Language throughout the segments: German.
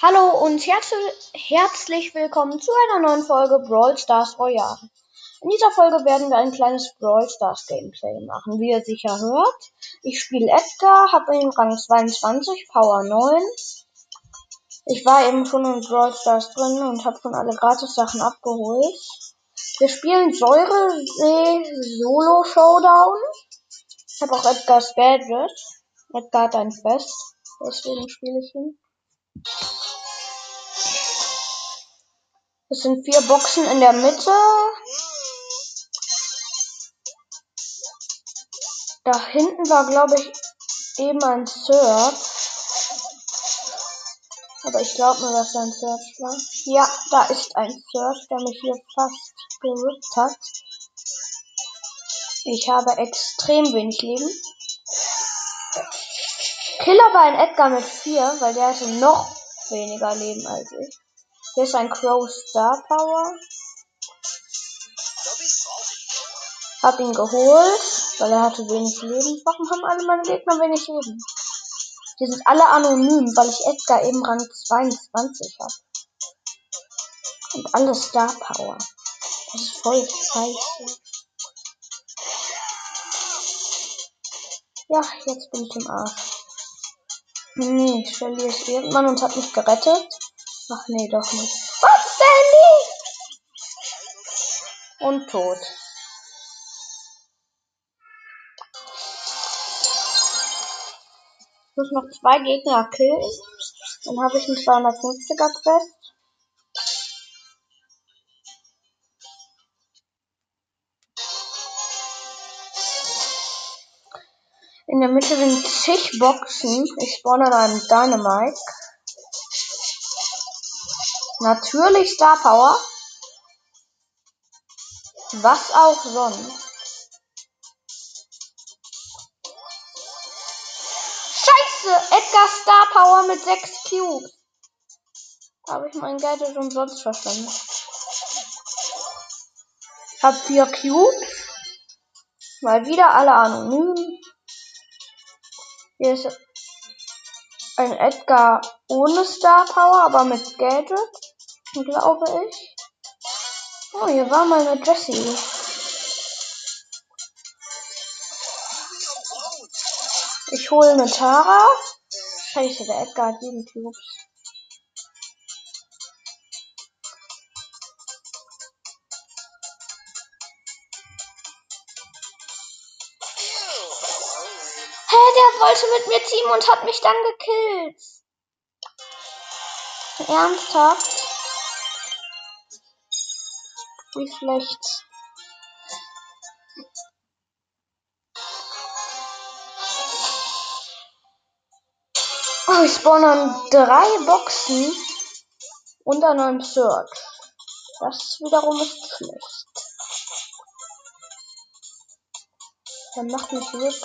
Hallo und herz herzlich willkommen zu einer neuen Folge Brawl Stars Royale. In dieser Folge werden wir ein kleines Brawl Stars Gameplay machen, wie ihr sicher hört. Ich spiele Edgar, habe ihn Rang 22, Power 9. Ich war eben schon in Brawl Stars drin und habe schon alle Gratis-Sachen abgeholt. Wir spielen Säuresee Solo Showdown. Ich habe auch Edgars Gadget. Edgar hat ein Fest, deswegen spiele ich ihn. Es sind vier Boxen in der Mitte. Da hinten war, glaube ich, eben ein Search. Aber ich glaube nur, dass er ein Search war. Ja, da ist ein Search, der mich hier fast gerückt hat. Ich habe extrem wenig Leben. Killer war ein Edgar mit 4, weil der hatte noch weniger Leben als ich. Hier ist ein Crow Star Power. Hab ihn geholt, weil er hatte wenig Leben. Warum haben alle meine Gegner wenig Leben? Die sind alle anonym, weil ich Edgar eben Rang 22 habe. Und alle Star Power. Das ist voll scheiße. Ja, jetzt bin ich im Arsch. Nee, Shelly ist irgendwann und hat mich gerettet. Ach nee, doch nicht. Was, Sandy? Und tot. Ich muss noch zwei Gegner killen. Dann habe ich einen 250er Quest. In der Mitte sind zig Boxen. Ich spawn an einem Dynamite. Natürlich Star Power. Was auch sonst. Scheiße! Edgar Star Power mit 6 Cubes. Habe ich mein Gadget umsonst verschwendet. Hab 4 Cubes. Mal wieder alle anonym. Hier ist ein Edgar ohne Star Power, aber mit Gadget glaube ich. Oh, hier war mal eine Jessie. Ich hole eine Tara. Scheiße, der Edgar hat. Hä, der wollte mit mir teamen und hat mich dann gekillt. Ernsthaft? Wie schlecht. Oh, ich spawn an drei Boxen und an einem Search. Das wiederum ist schlecht. Dann macht mich Rick.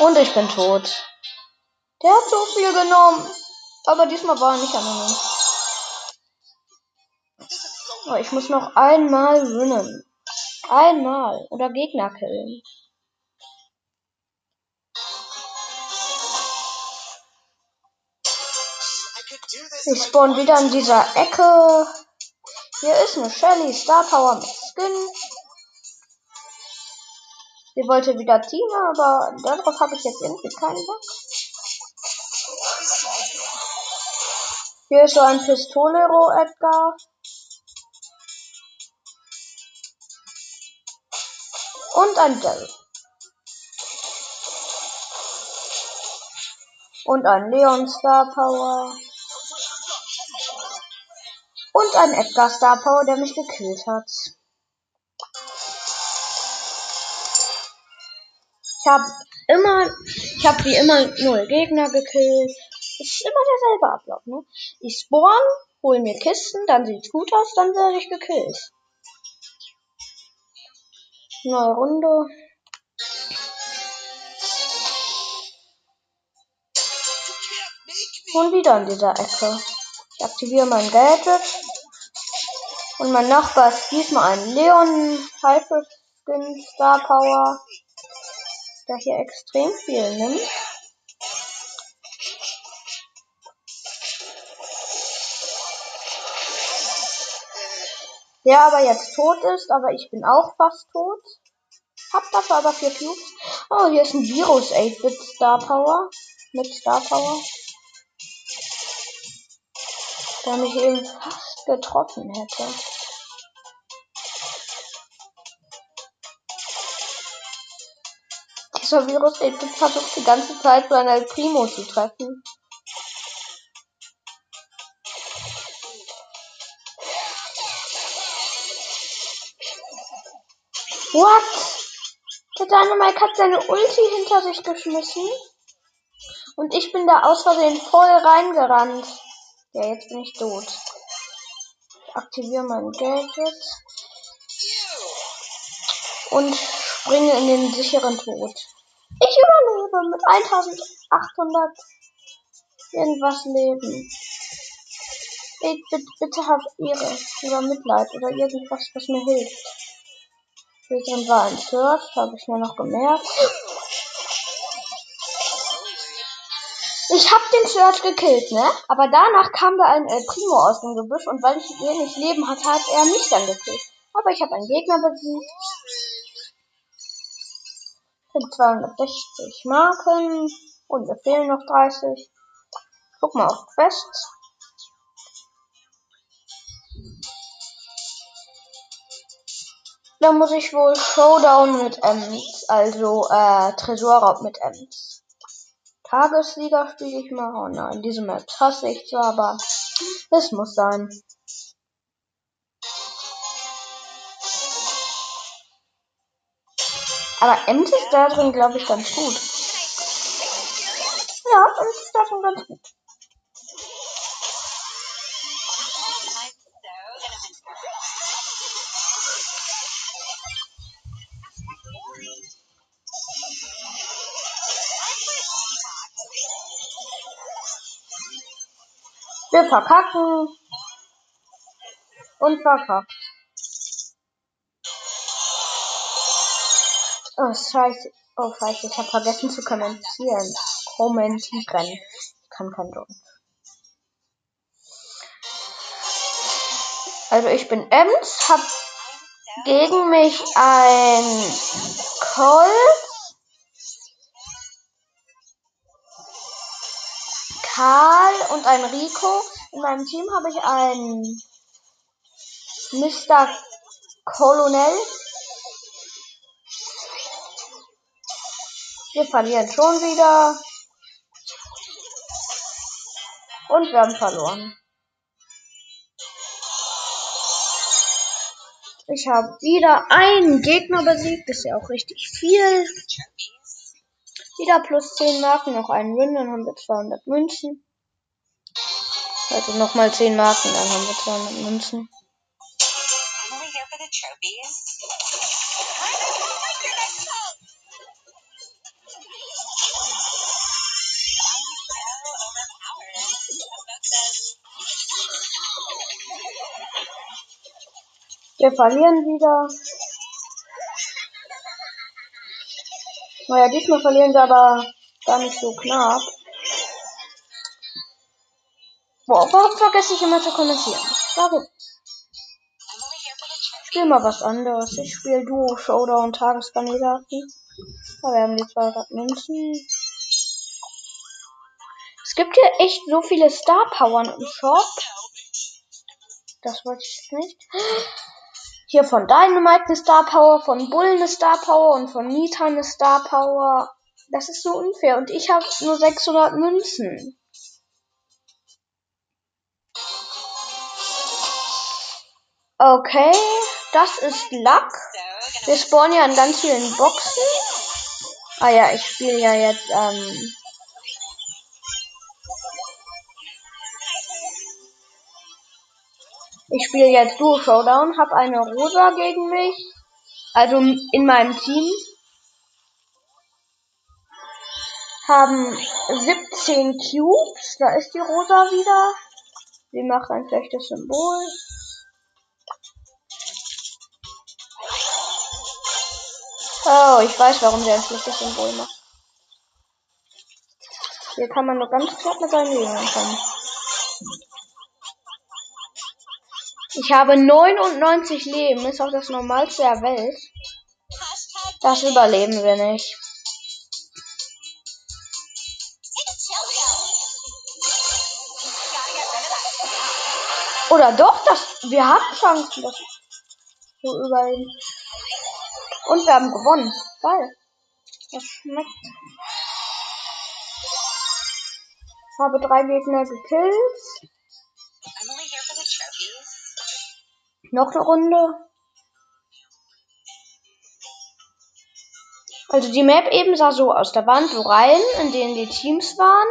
Und ich bin tot. Der hat so viel genommen. Aber diesmal war er nicht anonym. Oh, ich muss noch einmal winnen. Einmal. Oder Gegner killen. Ich spawn wieder in dieser Ecke. Hier ist eine Shelly Star Power mit Skin. Sie wollte wieder Team, aber darauf habe ich jetzt irgendwie keinen Bock. Hier ist so ein Pistolero Edgar. Und ein Daryl. Und ein Leon Star Power. Und ein Edgar Star Power, der mich gekillt hat. Ich habe immer, ich habe wie immer null Gegner gekillt. Ist immer derselbe Ablauf, ne? Ich spawn, hol mir Kisten, dann sieht's gut aus, dann werde ich gekillt. Neue Runde. Und wieder in dieser Ecke. Ich aktiviere mein Gadget. Und mein Nachbar ist diesmal ein Leon Hybrid Skin Star Power, der hier extrem viel nimmt. Der aber jetzt tot ist, aber ich bin auch fast tot. Hab dafür aber vier Cubes. Oh, hier ist ein Virus 8-Bit Star Power. Mit Star Power. Der mich eben fast getroffen hätte. Dieser Virus 8-Bit versucht die ganze Zeit seinen El Primo zu treffen. What? Der Dynamite hat seine Ulti hinter sich geschmissen. Und ich bin da aus Versehen voll reingerannt. Ja, jetzt bin ich tot. Ich aktiviere mein Gadget. Und springe in den sicheren Tod. Ich überlebe mit 1800 irgendwas Leben. Bitte, bitte hab Ehre oder Mitleid oder irgendwas, was mir hilft. Drin war ein Search, habe ich mir noch gemerkt. Ich habe den Search gekillt, ne? Aber danach kam da ein El Primo aus dem Gebüsch und weil ich wenig Leben hatte, hat er mich dann gekillt. Aber ich habe einen Gegner besiegt. Mit 260 Marken. Und mir fehlen noch 30. Guck mal auf Quests. Da muss ich wohl Showdown mit Ems, also äh, Tresorraub mit Ems. Tagesliga spiele ich mal. Oh nein, diese Map hasse ich zwar, aber es muss sein. Aber Ems ist da drin, glaube ich, ganz gut. Ja, Ems ist da drin ganz gut. Wir verkacken. Und verkackt. Oh, scheiße. Oh, scheiße. Ich habe vergessen zu kommentieren. Kommentieren. Ich kann kein Deutsch. Also ich bin Ems, hab gegen mich ein Colt, Karl und ein Rico. In meinem Team habe ich einen Mr. Colonel. Wir verlieren schon wieder. Und wir haben verloren. Ich habe wieder einen Gegner besiegt. Das ist ja auch richtig viel. Wieder plus 10 Marken, noch einen Win, dann haben wir 200 Münzen. Also nochmal 10 Marken, dann haben wir 200 Münzen. Wir verlieren wieder. Naja, diesmal verlieren wir aber gar nicht so knapp. Boah, warum vergesse ich immer zu kommentieren? Warum? Ich spiel mal was anderes. Ich spiele Duo, Showdown, Tageskandidaten. Da werden die 200 Münzen. Es gibt hier echt so viele Star Powern im Shop. Das wollte ich nicht. Hier von Dynamite eine Star Power, von Bull eine Star Power und von Nita eine Star Power. Das ist so unfair und ich habe nur 600 Münzen. Okay, das ist Luck. Wir spawnen ja in ganz vielen Boxen. Ah ja, ich spiele ja jetzt ähm, Ich spiele jetzt Duo Showdown, habe eine Rosa gegen mich. Also in meinem Team. Haben 17 Cubes. Da ist die Rosa wieder. Sie macht ein schlechtes Symbol. Oh, ich weiß, warum der ein schlechtes Symbol macht. Hier kann man nur ganz knapp mit seinen Leben kommen. Ich habe 99 Leben, ist auch das Normalste der Welt. Das überleben wir nicht. Oder doch, das, wir haben Chancen, das zu überleben. Und wir haben gewonnen. Geil. Das schmeckt. Habe drei Gegner gekillt. Noch eine Runde. Also die Map eben sah so aus. Da waren so Reihen, in denen die Teams waren.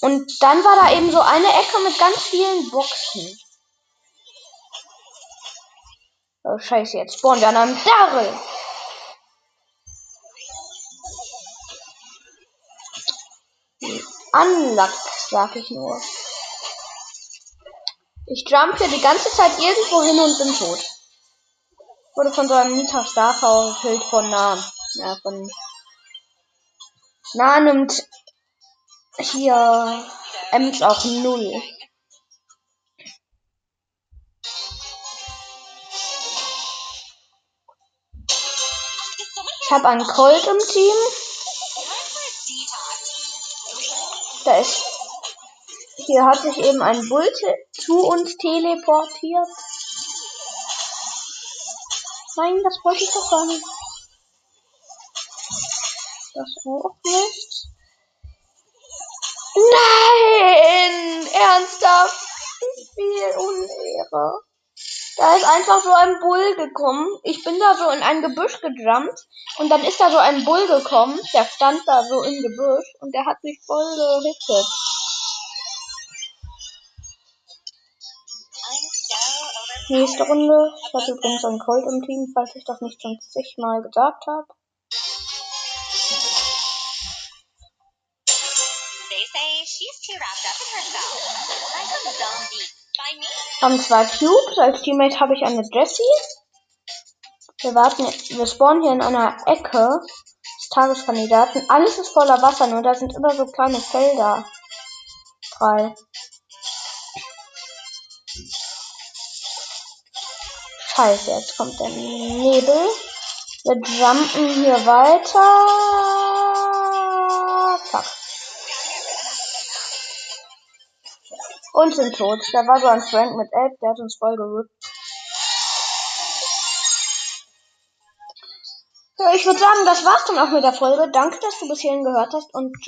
Und dann war da eben so eine Ecke mit ganz vielen Boxen. Oh, scheiße, jetzt spawnen wir an einem Darrell. Unluck, sag ich nur. Ich jump hier die ganze Zeit irgendwo hin und bin tot. Wurde von so einem Nita Starfall gekillt von nah. Ja, von nah nimmt hier Ems auch null. Ich habe einen Colt im Team. Da ist. Hier hat sich eben ein Bull zu uns teleportiert. Nein, das wollte ich doch gar nicht. Das auch nicht. Nein! Ernsthaft? Wie Unehre. Da ist einfach so ein Bull gekommen. Ich bin da so in ein Gebüsch gejumpt. Und dann ist da so ein Bull gekommen. Der stand da so im Gebüsch. Und der hat mich voll gehittet. Nächste Runde. Ich hatte übrigens einen Colt im Team, falls ich das nicht schon zigmal gesagt habe. Haben zwei Cubes. Als Teammate habe ich eine Jessie. Wir warten, wir spawnen hier in einer Ecke des Tageskandidaten. Alles ist voller Wasser, nur da sind immer so kleine Felder. Drei. Scheiße, jetzt kommt der Nebel. Wir jumpen hier weiter. Fuck. Und sind tot. Da war so ein Frank mit Elf, der hat uns voll gerückt. Ich würde sagen, das war's dann auch mit der Folge. Danke, dass du bis hierhin gehört hast und